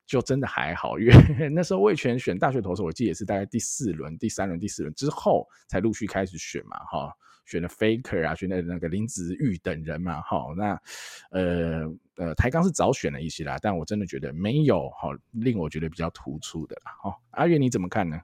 就真的还好，因为 那时候味全选大学投手，我记得也是大概第四轮、第三轮、第四轮之后才陆续开始选嘛，哈。选了 Faker 啊，选了那个林子玉等人嘛，好，那呃呃台钢是早选了一些啦，但我真的觉得没有哈令我觉得比较突出的啦，好，阿月你怎么看呢？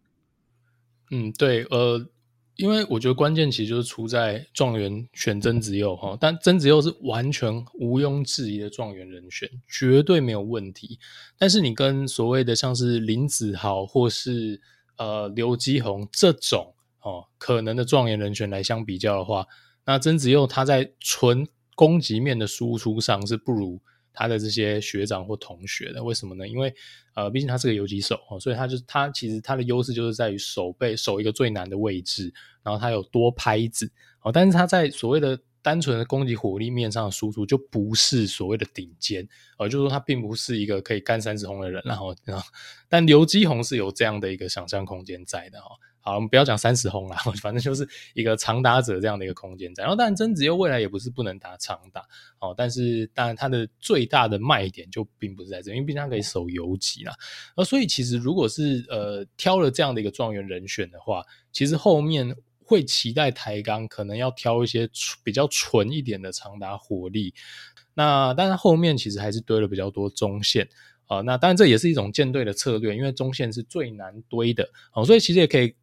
嗯，对，呃，因为我觉得关键其实就是出在状元选曾子佑哈，但曾子佑是完全毋庸置疑的状元人选，绝对没有问题。但是你跟所谓的像是林子豪或是呃刘基宏这种。哦，可能的状元人选来相比较的话，那曾子佑他在纯攻击面的输出上是不如他的这些学长或同学的。为什么呢？因为呃，毕竟他是个游击手哦，所以他就他其实他的优势就是在于守备守一个最难的位置，然后他有多拍子哦，但是他在所谓的单纯的攻击火力面上的输出就不是所谓的顶尖，呃，就是说他并不是一个可以干三十轰的人，然后，然后但刘基宏是有这样的一个想象空间在的哈。好，我们不要讲三十轰啦，反正就是一个长打者这样的一个空间在。然后，当然曾子佑未来也不是不能打长打，哦，但是当然他的最大的卖点就并不是在这，因为毕竟他可以守游击啦。呃，所以其实如果是呃挑了这样的一个状元人选的话，其实后面会期待台钢可能要挑一些比较纯一点的长打火力。那当然后面其实还是堆了比较多中线啊，那当然这也是一种舰队的策略，因为中线是最难堆的，哦，所以其实也可以。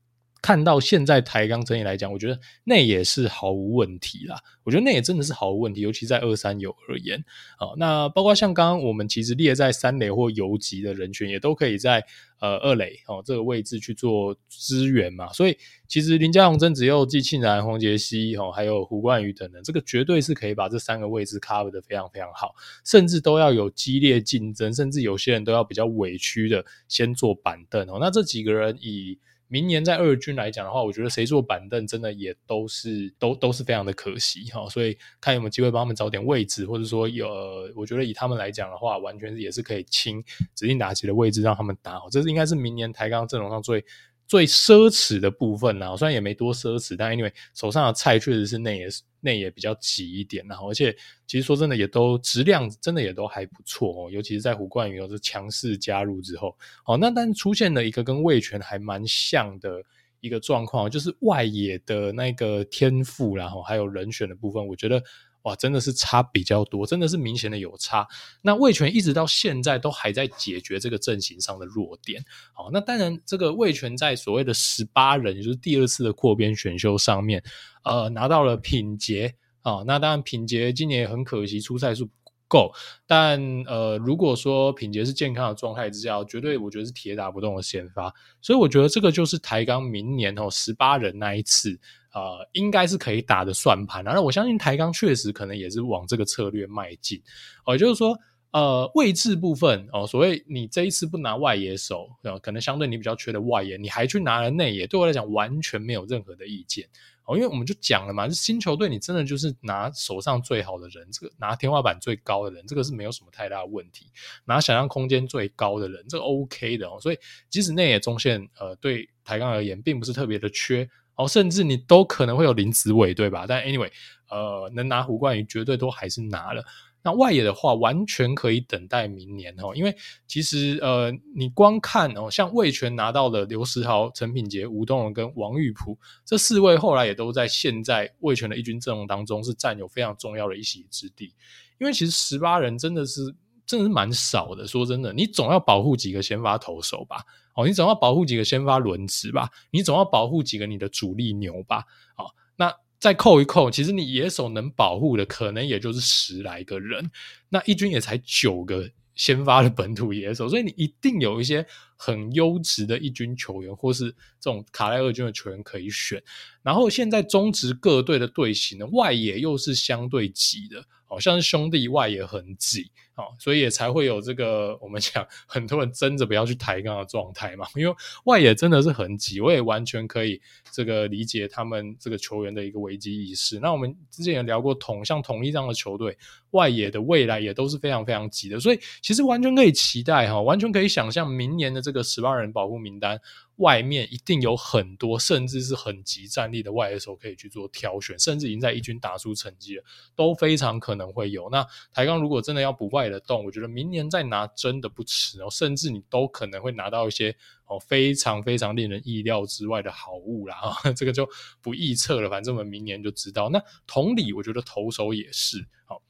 看到现在台钢整体来讲，我觉得那也是毫无问题啦。我觉得那也真的是毫无问题，尤其在二三游而言。好，那包括像刚刚我们其实列在三垒或游击的人群，也都可以在呃二垒哦这个位置去做支援嘛。所以其实林家鸿、曾子佑、季庆然、洪杰熙哦，还有胡冠宇等等，这个绝对是可以把这三个位置 cover 得非常非常好，甚至都要有激烈竞争，甚至有些人都要比较委屈的先坐板凳哦。那这几个人以明年在二军来讲的话，我觉得谁坐板凳真的也都是都都是非常的可惜哈，所以看有没有机会帮他们找点位置，或者说有，我觉得以他们来讲的话，完全也是可以清指定打击的位置让他们打好，这是应该是明年台钢阵容上最最奢侈的部分呢，虽然也没多奢侈，但因为手上的菜确实是内也内也比较挤一点，然后而且其实说真的也都质量真的也都还不错哦，尤其是在胡冠宇有着强势加入之后，哦，那但出现了一个跟味全还蛮像的一个状况，就是外野的那个天赋，然后还有人选的部分，我觉得。哇，真的是差比较多，真的是明显的有差。那魏全一直到现在都还在解决这个阵型上的弱点。好，那当然，这个魏全在所谓的十八人，也就是第二次的扩编选秀上面，呃，拿到了品杰啊。那当然，品杰今年也很可惜出赛数不够。但呃，如果说品杰是健康的状态之下，绝对我觉得是铁打不动的先发。所以我觉得这个就是台钢明年哦十八人那一次。呃，应该是可以打的算盘，啊，那我相信台钢确实可能也是往这个策略迈进。哦，就是说，呃，位置部分哦，所谓你这一次不拿外野手，呃，可能相对你比较缺的外野，你还去拿了内野，对我来讲完全没有任何的意见。哦，因为我们就讲了嘛，新球队你真的就是拿手上最好的人，这个拿天花板最高的人，这个是没有什么太大的问题。拿想象空间最高的人，这个 OK 的哦。所以即使内野中线，呃，对台钢而言，并不是特别的缺。哦，甚至你都可能会有林子伟，对吧？但 anyway，呃，能拿胡冠宇绝对都还是拿了。那外野的话，完全可以等待明年哦，因为其实呃，你光看哦，像魏全拿到了刘时豪、陈品杰、吴东荣跟王玉璞这四位，后来也都在现在魏全的一军阵容当中是占有非常重要的一席之地。因为其实十八人真的是真的是蛮少的，说真的，你总要保护几个先发投手吧。哦，你总要保护几个先发轮值吧，你总要保护几个你的主力牛吧。哦，那再扣一扣，其实你野手能保护的可能也就是十来个人，那一军也才九个先发的本土野手，所以你一定有一些很优质的一军球员，或是这种卡莱二军的球员可以选。然后现在中职各队的队形呢，外野又是相对挤的，好像是兄弟外野很挤。哦，所以也才会有这个我们讲很多人争着不要去抬杠的状态嘛，因为外野真的是很挤，我也完全可以这个理解他们这个球员的一个危机意识。那我们之前也聊过同像同一这样的球队，外野的未来也都是非常非常挤的，所以其实完全可以期待哈，完全可以想象明年的这个十八人保护名单。外面一定有很多，甚至是很极战力的外野手可以去做挑选，甚至已经在一军打出成绩了，都非常可能会有。那台钢如果真的要补外的洞，我觉得明年再拿真的不迟哦，甚至你都可能会拿到一些哦非常非常令人意料之外的好物啦。这个就不预测了，反正我们明年就知道。那同理，我觉得投手也是，好，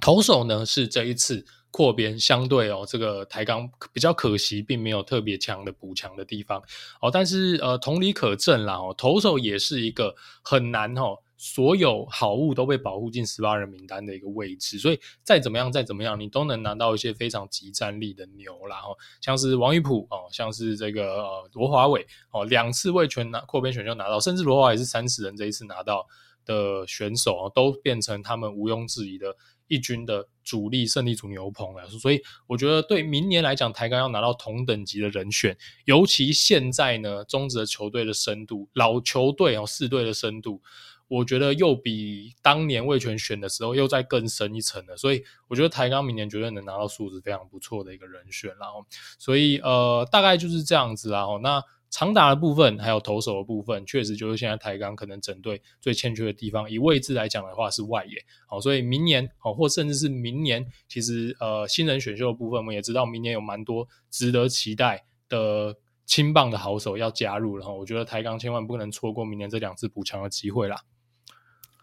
投手呢是这一次。扩编相对哦，这个台钢比较可惜，并没有特别强的补强的地方哦。但是呃，同理可证啦哦，投手也是一个很难哦，所有好物都被保护进十八人名单的一个位置。所以再怎么样，再怎么样，你都能拿到一些非常极战力的牛啦哦，像是王玉普哦，像是这个呃罗华伟哦，两次味全拿扩编选秀拿到，甚至罗华伟是三十人这一次拿到的选手哦，都变成他们毋庸置疑的。一军的主力胜利组牛棚来说，所以我觉得对明年来讲，台钢要拿到同等级的人选，尤其现在呢，中职的球队的深度，老球队哦，四队的深度，我觉得又比当年魏全选的时候又再更深一层了。所以我觉得台钢明年绝对能拿到素质非常不错的一个人选，然后，所以呃，大概就是这样子啦。那。长打的部分，还有投手的部分，确实就是现在台钢可能整队最欠缺的地方。以位置来讲的话，是外野。好，所以明年，好，或甚至是明年，其实呃，新人选秀的部分，我们也知道，明年有蛮多值得期待的青棒的好手要加入。然后，我觉得台钢千万不能错过明年这两次补强的机会啦。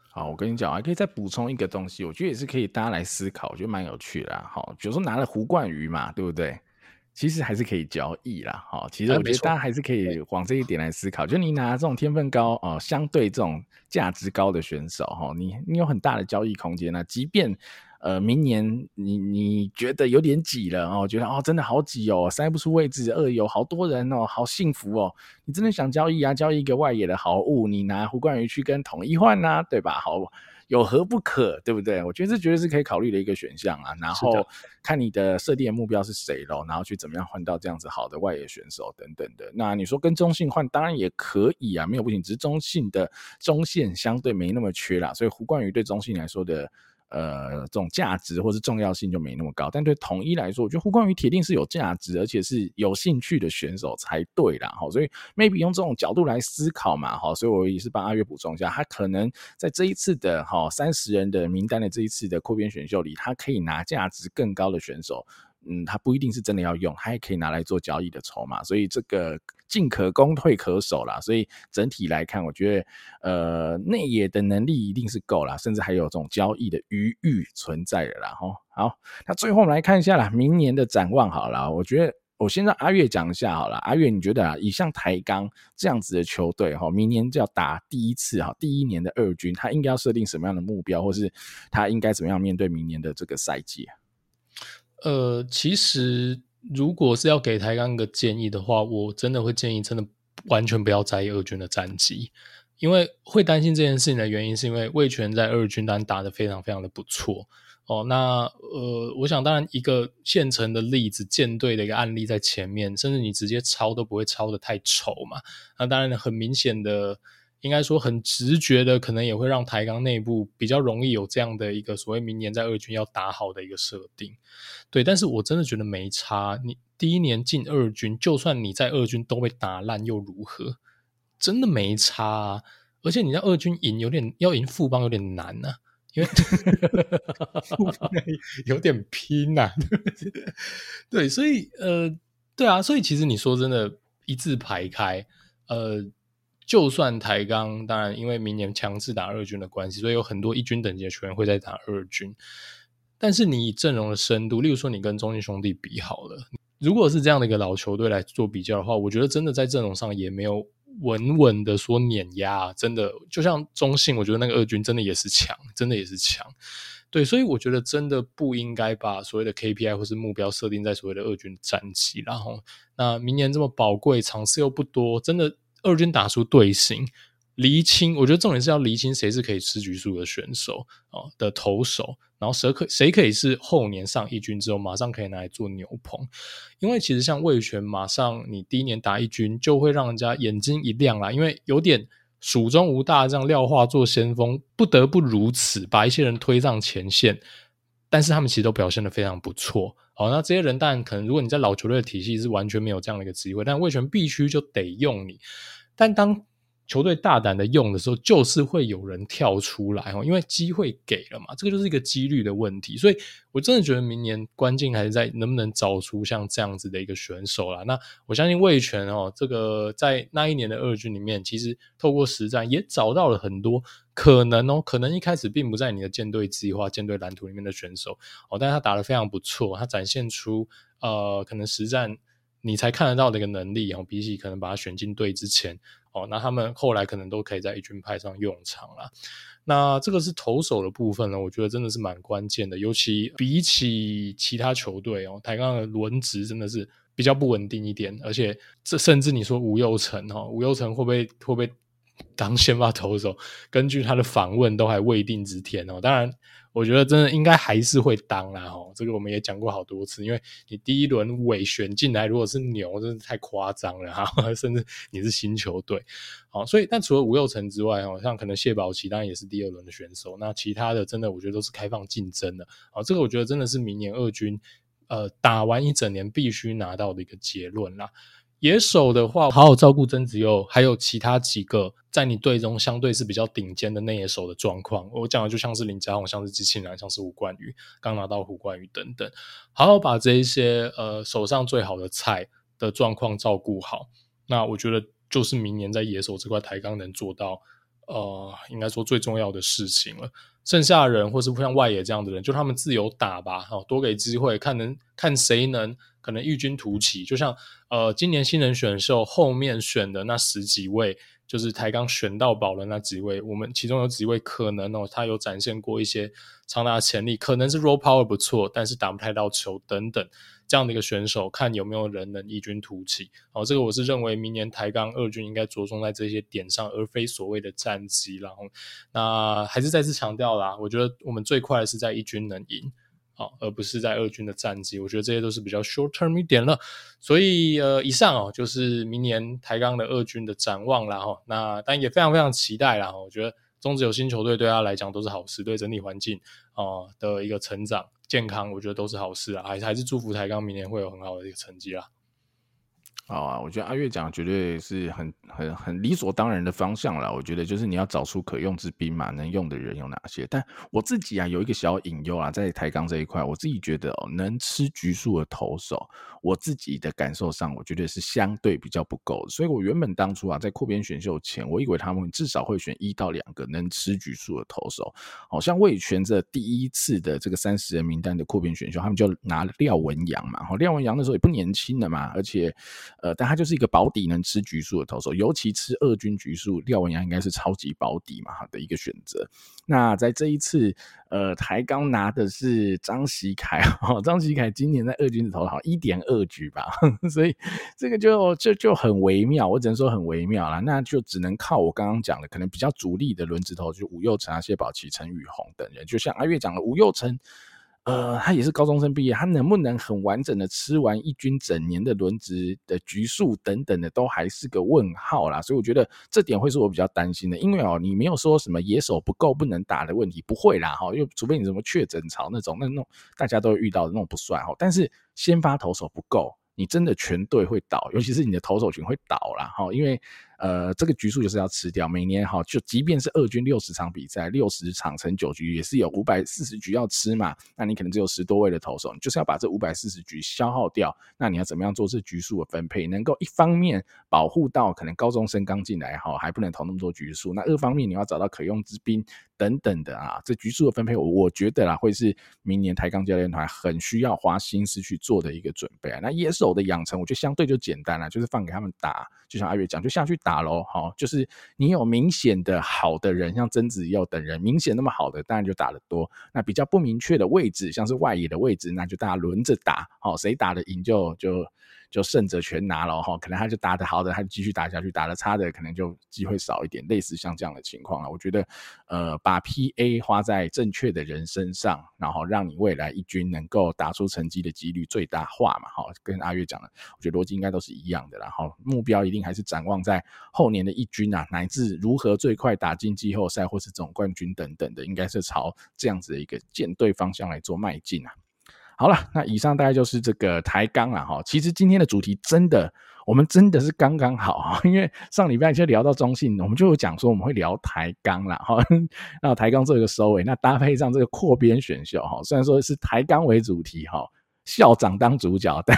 好，我跟你讲，还可以再补充一个东西，我觉得也是可以大家来思考，我觉得蛮有趣的。好，比如说拿了胡冠宇嘛，对不对？其实还是可以交易啦，哈。其实我觉得大家还是可以往这一点来思考。就你拿这种天分高哦，相对这种价值高的选手哈，你你有很大的交易空间。那即便呃明年你你觉得有点挤了哦，觉得哦真的好挤哦，塞不出位置，二有好多人哦，好幸福哦。你真的想交易啊？交易一个外野的好物，你拿胡冠宇去跟统一换呐，对吧？好。有何不可，对不对？我觉得这绝对是可以考虑的一个选项啊。然后看你的设定的目标是谁咯，然后去怎么样换到这样子好的外野选手等等的。那你说跟中信换，当然也可以啊，没有不行。只是中信的中线相对没那么缺啦，所以胡冠宇对中信来说的呃，这种价值或是重要性就没那么高，但对统一来说，我觉得胡冠宇铁定是有价值，而且是有兴趣的选手才对啦。哈，所以 maybe 用这种角度来思考嘛，哈，所以我也是帮阿月补充一下，他可能在这一次的哈三十人的名单的这一次的扩编选秀里，他可以拿价值更高的选手。嗯，他不一定是真的要用，他也可以拿来做交易的筹码，所以这个进可攻退可守啦。所以整体来看，我觉得呃内野的能力一定是够啦，甚至还有这种交易的余裕存在的啦。吼，好，那最后我们来看一下啦，明年的展望好了。我觉得我先让阿月讲一下好了，阿月你觉得啊，以像台钢这样子的球队哈，明年就要打第一次哈，第一年的二军，他应该要设定什么样的目标，或是他应该怎么样面对明年的这个赛季啊？呃，其实如果是要给台钢一个建议的话，我真的会建议，真的完全不要在意二军的战绩，因为会担心这件事情的原因，是因为魏权在二军单打得非常非常的不错哦。那呃，我想当然一个现成的例子，舰队的一个案例在前面，甚至你直接抄都不会抄得太丑嘛。那当然很明显的。应该说很直觉的，可能也会让台钢内部比较容易有这样的一个所谓明年在二军要打好的一个设定，对。但是我真的觉得没差，你第一年进二军，就算你在二军都被打烂又如何？真的没差啊！而且你在二军赢有点要赢富邦有点难啊，因为 富邦有点拼呐、啊，对，所以呃，对啊，所以其实你说真的，一字排开，呃。就算台钢，当然因为明年强制打二军的关系，所以有很多一军等级的球员会在打二军。但是你以阵容的深度，例如说你跟中信兄弟比好了，如果是这样的一个老球队来做比较的话，我觉得真的在阵容上也没有稳稳的说碾压。真的就像中信，我觉得那个二军真的也是强，真的也是强。对，所以我觉得真的不应该把所谓的 KPI 或是目标设定在所谓的二军战绩。然后，那明年这么宝贵，场次又不多，真的。二军打出队形，厘清，我觉得重点是要厘清谁是可以吃局数的选手哦的投手，然后谁可谁可以是后年上一军之后马上可以拿来做牛棚，因为其实像味全，马上你第一年打一军就会让人家眼睛一亮啦，因为有点蜀中无大将廖化做先锋，不得不如此，把一些人推上前线，但是他们其实都表现的非常不错。好，那这些人当然可能，如果你在老球队的体系是完全没有这样的一个机会，但魏全必须就得用你。但当球队大胆的用的时候，就是会有人跳出来哦，因为机会给了嘛，这个就是一个几率的问题。所以我真的觉得明年关键还是在能不能找出像这样子的一个选手啦。那我相信味全哦，这个在那一年的二军里面，其实透过实战也找到了很多可能哦，可能一开始并不在你的舰队计划、舰队蓝图里面的选手哦，但是他打得非常不错，他展现出呃，可能实战你才看得到的一个能力哦，比起可能把他选进队之前。哦，那他们后来可能都可以在一军派上用场了。那这个是投手的部分呢，我觉得真的是蛮关键的，尤其比起其他球队哦，台钢的轮值真的是比较不稳定一点，而且这甚至你说吴又成哈，吴又成会不会会不会当先发投手？根据他的访问，都还未定之天哦。当然。我觉得真的应该还是会当啦齁，这个我们也讲过好多次，因为你第一轮尾选进来，如果是牛，真是太夸张了哈，甚至你是新球队，好，所以但除了吴又成之外，好像可能谢宝琦当然也是第二轮的选手，那其他的真的我觉得都是开放竞争的，好，这个我觉得真的是明年二军呃打完一整年必须拿到的一个结论啦。野手的话，好好照顾曾子佑，还有其他几个在你队中相对是比较顶尖的内野手的状况。我讲的就像是林家宏，像是机器人，像是胡冠宇，刚拿到胡冠宇等等，好好把这一些呃手上最好的菜的状况照顾好。那我觉得就是明年在野手这块台钢能做到呃，应该说最重要的事情了。剩下的人或是像外野这样的人，就他们自由打吧，好，多给机会，看能看谁能。可能异军突起，就像呃，今年新人选秀后面选的那十几位，就是台钢选到宝的那几位，我们其中有几位可能哦，他有展现过一些长大的潜力，可能是 roll power 不错，但是打不太到球等等这样的一个选手，看有没有人能异军突起。哦，这个我是认为明年台钢二军应该着重在这些点上，而非所谓的战绩。然后，那还是再次强调啦，我觉得我们最快的是在一军能赢。而不是在二军的战绩，我觉得这些都是比较 short term 一点了。所以呃，以上哦就是明年台钢的二军的展望啦哈。那但也非常非常期待啦。我觉得中职有新球队对他来讲都是好事，对整体环境啊、的一个成长健康，我觉得都是好事啊，还是还是祝福台钢明年会有很好的一个成绩啦。好啊，我觉得阿月讲绝对是很很很理所当然的方向了。我觉得就是你要找出可用之兵马，能用的人有哪些？但我自己啊有一个小隐忧啊，在台钢这一块，我自己觉得哦，能吃局数的投手，我自己的感受上，我觉得是相对比较不够的。所以我原本当初啊，在扩编选秀前，我以为他们至少会选一到两个能吃局数的投手。好像味全这第一次的这个三十人名单的扩编选秀，他们就拿廖文阳嘛。好，廖文阳那时候也不年轻了嘛，而且。呃，但他就是一个保底能吃局数的投手，尤其吃二军局数，廖文阳应该是超级保底嘛的一个选择。那在这一次，呃，台钢拿的是张喜凯，哈，张喜凯今年在二军的投好一点二局吧，所以这个就就就很微妙，我只能说很微妙了。那就只能靠我刚刚讲的，可能比较主力的轮子头，就吴又成啊、谢宝琪、陈宇宏等人，就像阿月讲的，吴又成。呃，他也是高中生毕业，他能不能很完整的吃完一军整年的轮值的局数等等的，都还是个问号啦。所以我觉得这点会是我比较担心的，因为哦，你没有说什么野手不够不能打的问题，不会啦哈，因为除非你什么确诊潮那种，那那大家都遇到的那种不算哈。但是先发投手不够，你真的全队会倒，尤其是你的投手群会倒啦哈，因为。呃，这个局数就是要吃掉，每年哈，就即便是二军六十场比赛，六十场乘九局也是有五百四十局要吃嘛。那你可能只有十多位的投手，你就是要把这五百四十局消耗掉。那你要怎么样做这局数的分配，能够一方面保护到可能高中生刚进来哈，还不能投那么多局数。那二方面你要找到可用之兵等等的啊，这局数的分配，我我觉得啦，会是明年台钢教练团很需要花心思去做的一个准备啊。那野手的养成，我觉得相对就简单了，就是放给他们打，就像阿月讲，就下去打。喽，好，就是你有明显的好的人，像曾子佑等人，明显那么好的，当然就打得多。那比较不明确的位置，像是外野的位置，那就大家轮着打，好，谁打得赢就就。就胜者全拿了哈，可能他就打得好的，他就继续打下去；打得差的，可能就机会少一点。类似像这样的情况啊，我觉得，呃，把 PA 花在正确的人身上，然后让你未来一军能够打出成绩的几率最大化嘛。哈，跟阿月讲的，我觉得逻辑应该都是一样的。然后目标一定还是展望在后年的一军啊，乃至如何最快打进季后赛或是总冠军等等的，应该是朝这样子的一个舰队方向来做迈进啊。好了，那以上大概就是这个台钢了哈。其实今天的主题真的，我们真的是刚刚好哈，因为上礼拜就聊到中信，我们就有讲说我们会聊台钢了哈。那台钢做一个收尾，那搭配上这个扩编选秀哈，虽然说是台钢为主题哈，校长当主角，但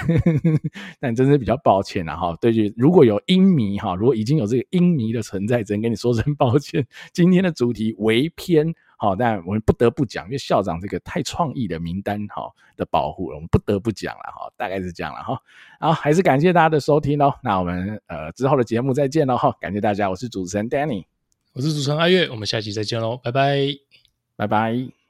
但真是比较抱歉了哈。对于如果有鹰迷哈，如果已经有这个鹰迷的存在，只能跟你说声抱歉。今天的主题为偏。好，但我们不得不讲，因为校长这个太创意的名单哈的保护了，我们不得不讲了哈，大概是这样了哈。好，还是感谢大家的收听哦。那我们呃之后的节目再见喽哈，感谢大家，我是主持人 Danny，我是主持人阿月，我们下期再见喽，拜拜，拜拜。